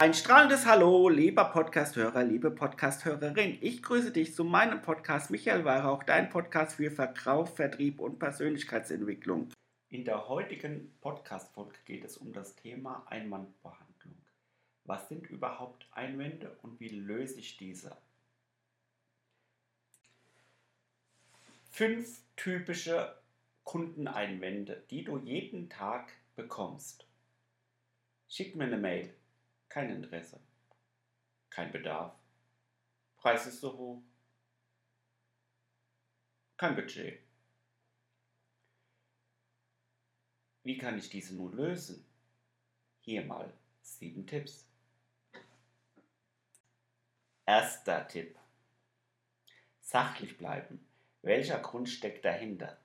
Ein strahlendes Hallo, lieber Podcasthörer, liebe Podcasthörerin. Ich grüße dich zu meinem Podcast Michael Weihrauch, dein Podcast für Verkauf, Vertrieb und Persönlichkeitsentwicklung. In der heutigen Podcast-Folge geht es um das Thema Einwandbehandlung. Was sind überhaupt Einwände und wie löse ich diese? Fünf typische Kundeneinwände, die du jeden Tag bekommst. Schick mir eine Mail. Kein Interesse. Kein Bedarf. Preis ist so hoch. Kein Budget. Wie kann ich diese nun lösen? Hier mal sieben Tipps. Erster Tipp. Sachlich bleiben. Welcher Grund steckt dahinter?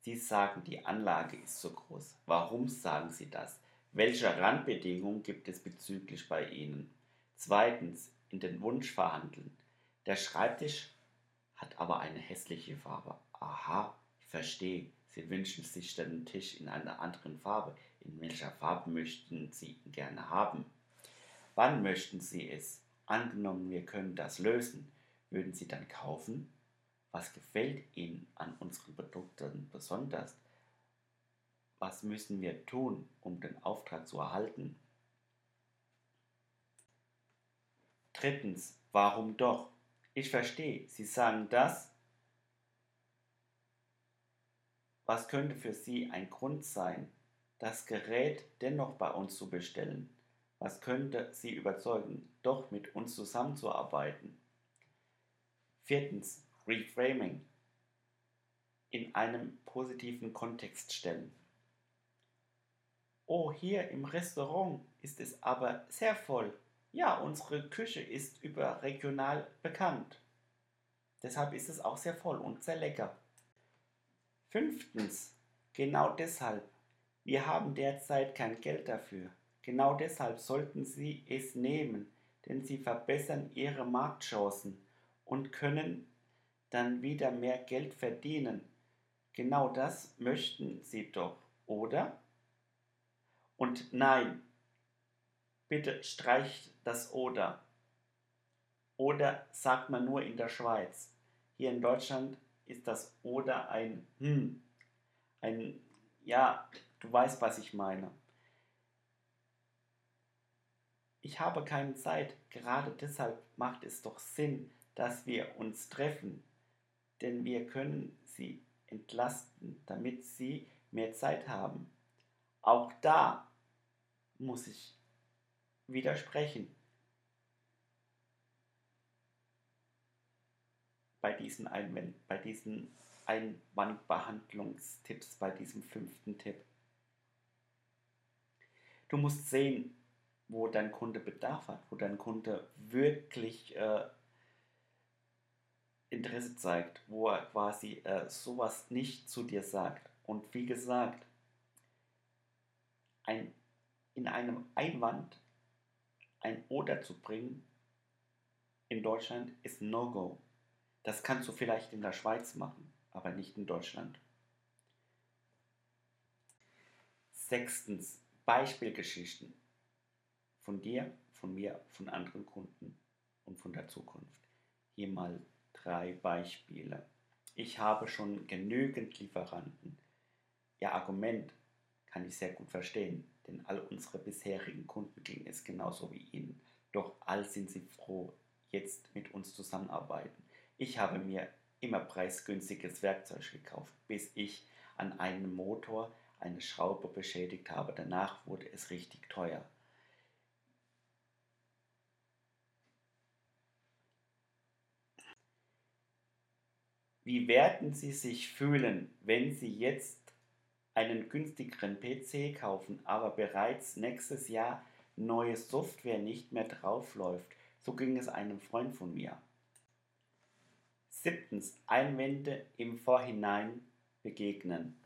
Sie sagen, die Anlage ist so groß. Warum sagen Sie das? Welche Randbedingungen gibt es bezüglich bei Ihnen? Zweitens, in den Wunsch verhandeln. Der Schreibtisch hat aber eine hässliche Farbe. Aha, ich verstehe. Sie wünschen sich den Tisch in einer anderen Farbe. In welcher Farbe möchten Sie ihn gerne haben? Wann möchten Sie es? Angenommen, wir können das lösen, würden Sie dann kaufen? Was gefällt Ihnen an unseren Produkten besonders? Was müssen wir tun, um den Auftrag zu erhalten? Drittens, warum doch? Ich verstehe, Sie sagen das. Was könnte für Sie ein Grund sein, das Gerät dennoch bei uns zu bestellen? Was könnte Sie überzeugen, doch mit uns zusammenzuarbeiten? Viertens, Reframing. In einem positiven Kontext stellen. Oh, hier im Restaurant ist es aber sehr voll. Ja, unsere Küche ist überregional bekannt. Deshalb ist es auch sehr voll und sehr lecker. Fünftens, genau deshalb. Wir haben derzeit kein Geld dafür. Genau deshalb sollten Sie es nehmen, denn Sie verbessern Ihre Marktchancen und können dann wieder mehr Geld verdienen. Genau das möchten Sie doch, oder? Und nein, bitte streicht das oder. Oder sagt man nur in der Schweiz. Hier in Deutschland ist das oder ein hm. Ein, ja, du weißt, was ich meine. Ich habe keine Zeit. Gerade deshalb macht es doch Sinn, dass wir uns treffen. Denn wir können sie entlasten, damit sie mehr Zeit haben. Auch da muss ich widersprechen. Bei diesen, Einwand, bei diesen Einwandbehandlungstipps, bei diesem fünften Tipp. Du musst sehen, wo dein Kunde Bedarf hat, wo dein Kunde wirklich äh, Interesse zeigt, wo er quasi äh, sowas nicht zu dir sagt. Und wie gesagt, ein, in einem Einwand ein Oder zu bringen in Deutschland ist No-Go. Das kannst du vielleicht in der Schweiz machen, aber nicht in Deutschland. Sechstens, Beispielgeschichten von dir, von mir, von anderen Kunden und von der Zukunft. Hier mal drei Beispiele. Ich habe schon genügend Lieferanten. Ihr Argument kann ich sehr gut verstehen, denn all unsere bisherigen Kunden ging es genauso wie Ihnen. Doch all sind sie froh, jetzt mit uns zusammenarbeiten. Ich habe mir immer preisgünstiges Werkzeug gekauft, bis ich an einem Motor eine Schraube beschädigt habe. Danach wurde es richtig teuer. Wie werden Sie sich fühlen, wenn Sie jetzt einen günstigeren PC kaufen, aber bereits nächstes Jahr neue Software nicht mehr draufläuft. So ging es einem Freund von mir. Siebtens, Einwände im Vorhinein begegnen.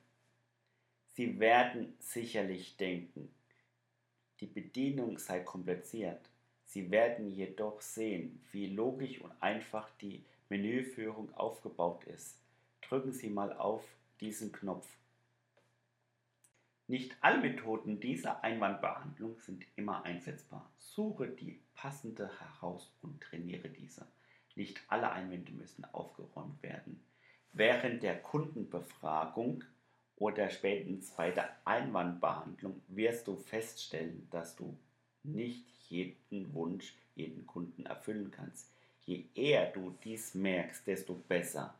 Sie werden sicherlich denken, die Bedienung sei kompliziert. Sie werden jedoch sehen, wie logisch und einfach die Menüführung aufgebaut ist. Drücken Sie mal auf diesen Knopf Nicht alle Methoden dieser Einwandbehandlung sind immer einsetzbar. Suche die passende heraus und trainiere diese. Nicht alle Einwände müssen aufgeräumt werden. Während der Kundenbefragung oder spätestens bei der Einwandbehandlung wirst du feststellen, dass du nicht jeden Wunsch, jeden Kunden erfüllen kannst. Je eher du dies merkst, desto besser.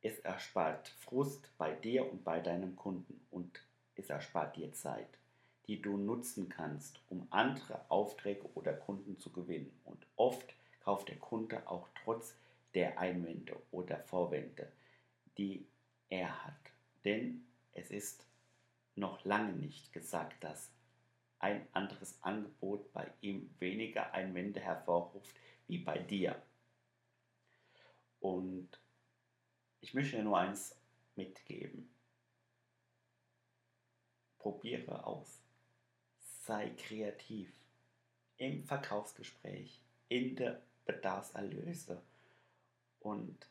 Es erspart Frust bei dir und bei deinem Kunden und es erspart dir Zeit, die du nutzen kannst, um andere Aufträge oder Kunden zu gewinnen. Und oft kauft der Kunde auch trotz der Einwände oder Vorwände, die er hat. Denn es ist noch lange nicht gesagt, dass ein anderes Angebot bei ihm weniger Einwände hervorruft wie bei dir. Und ich möchte dir nur eins mitgeben. Probiere aus. Sei kreativ im Verkaufsgespräch, in der Bedarfserlöse und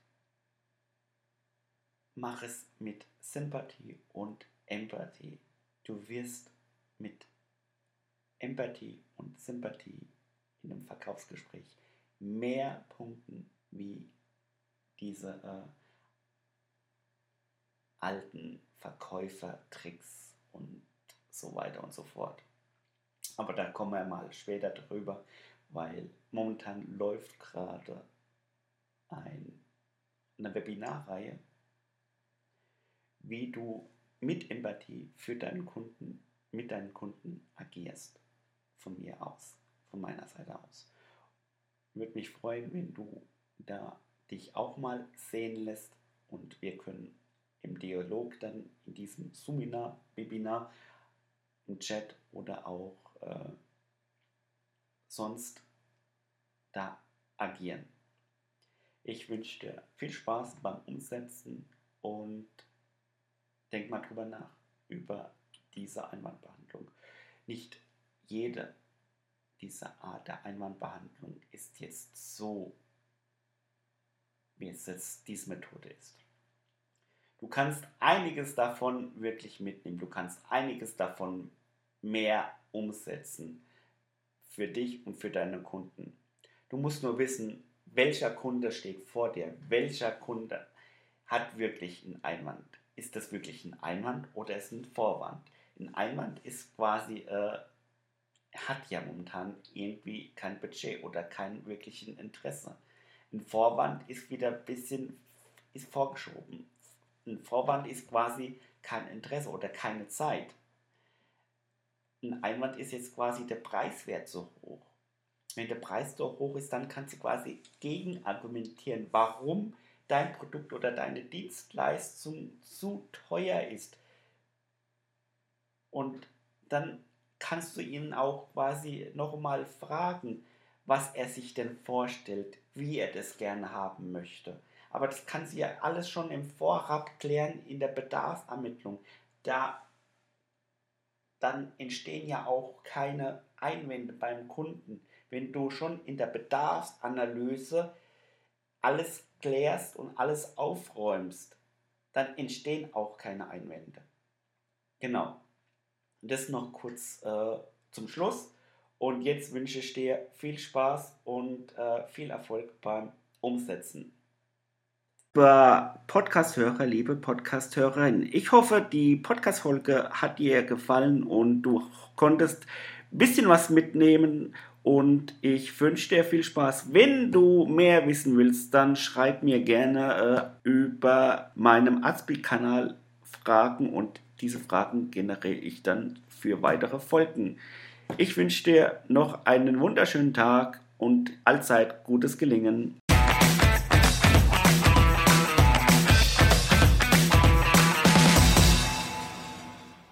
mach es mit Sympathie und Empathie. Du wirst mit Empathie und Sympathie in einem Verkaufsgespräch mehr punkten wie diese äh, alten Verkäufertricks und so weiter und so fort. Aber da kommen wir mal später drüber, weil momentan läuft gerade ein, eine Webinarreihe, wie du mit Empathie für deinen Kunden, mit deinen Kunden agierst. Von mir aus, von meiner Seite aus. Würde mich freuen, wenn du da dich auch mal sehen lässt und wir können im Dialog dann in diesem Seminar, Webinar, im Chat oder auch äh, sonst da agieren. Ich wünsche dir viel Spaß beim Umsetzen und denk mal drüber nach, über diese Einwandbehandlung. Nicht jede dieser Art der Einwandbehandlung ist jetzt so, wie es jetzt diese Methode ist. Du kannst einiges davon wirklich mitnehmen. Du kannst einiges davon mehr umsetzen für dich und für deine Kunden. Du musst nur wissen, welcher Kunde steht vor dir, welcher Kunde hat wirklich einen Einwand. Ist das wirklich ein Einwand oder ist es ein Vorwand? Ein Einwand ist quasi, äh, hat ja momentan irgendwie kein Budget oder kein wirklichen Interesse. Ein Vorwand ist wieder ein bisschen ist vorgeschoben ein Vorwand ist quasi kein Interesse oder keine Zeit. Ein Einwand ist jetzt quasi der Preiswert so hoch. Wenn der Preis so hoch ist, dann kannst du quasi gegen argumentieren, warum dein Produkt oder deine Dienstleistung zu teuer ist. Und dann kannst du ihn auch quasi nochmal fragen, was er sich denn vorstellt, wie er das gerne haben möchte. Aber das kann sie ja alles schon im Vorab klären in der Bedarfsermittlung. Da dann entstehen ja auch keine Einwände beim Kunden. Wenn du schon in der Bedarfsanalyse alles klärst und alles aufräumst, dann entstehen auch keine Einwände. Genau. Das noch kurz äh, zum Schluss. Und jetzt wünsche ich dir viel Spaß und äh, viel Erfolg beim Umsetzen Podcast-Hörer, liebe Podcast-Hörerin. Ich hoffe, die Podcast-Folge hat dir gefallen und du konntest ein bisschen was mitnehmen und ich wünsche dir viel Spaß. Wenn du mehr wissen willst, dann schreib mir gerne äh, über meinem Azpi-Kanal Fragen und diese Fragen generiere ich dann für weitere Folgen. Ich wünsche dir noch einen wunderschönen Tag und allzeit gutes Gelingen.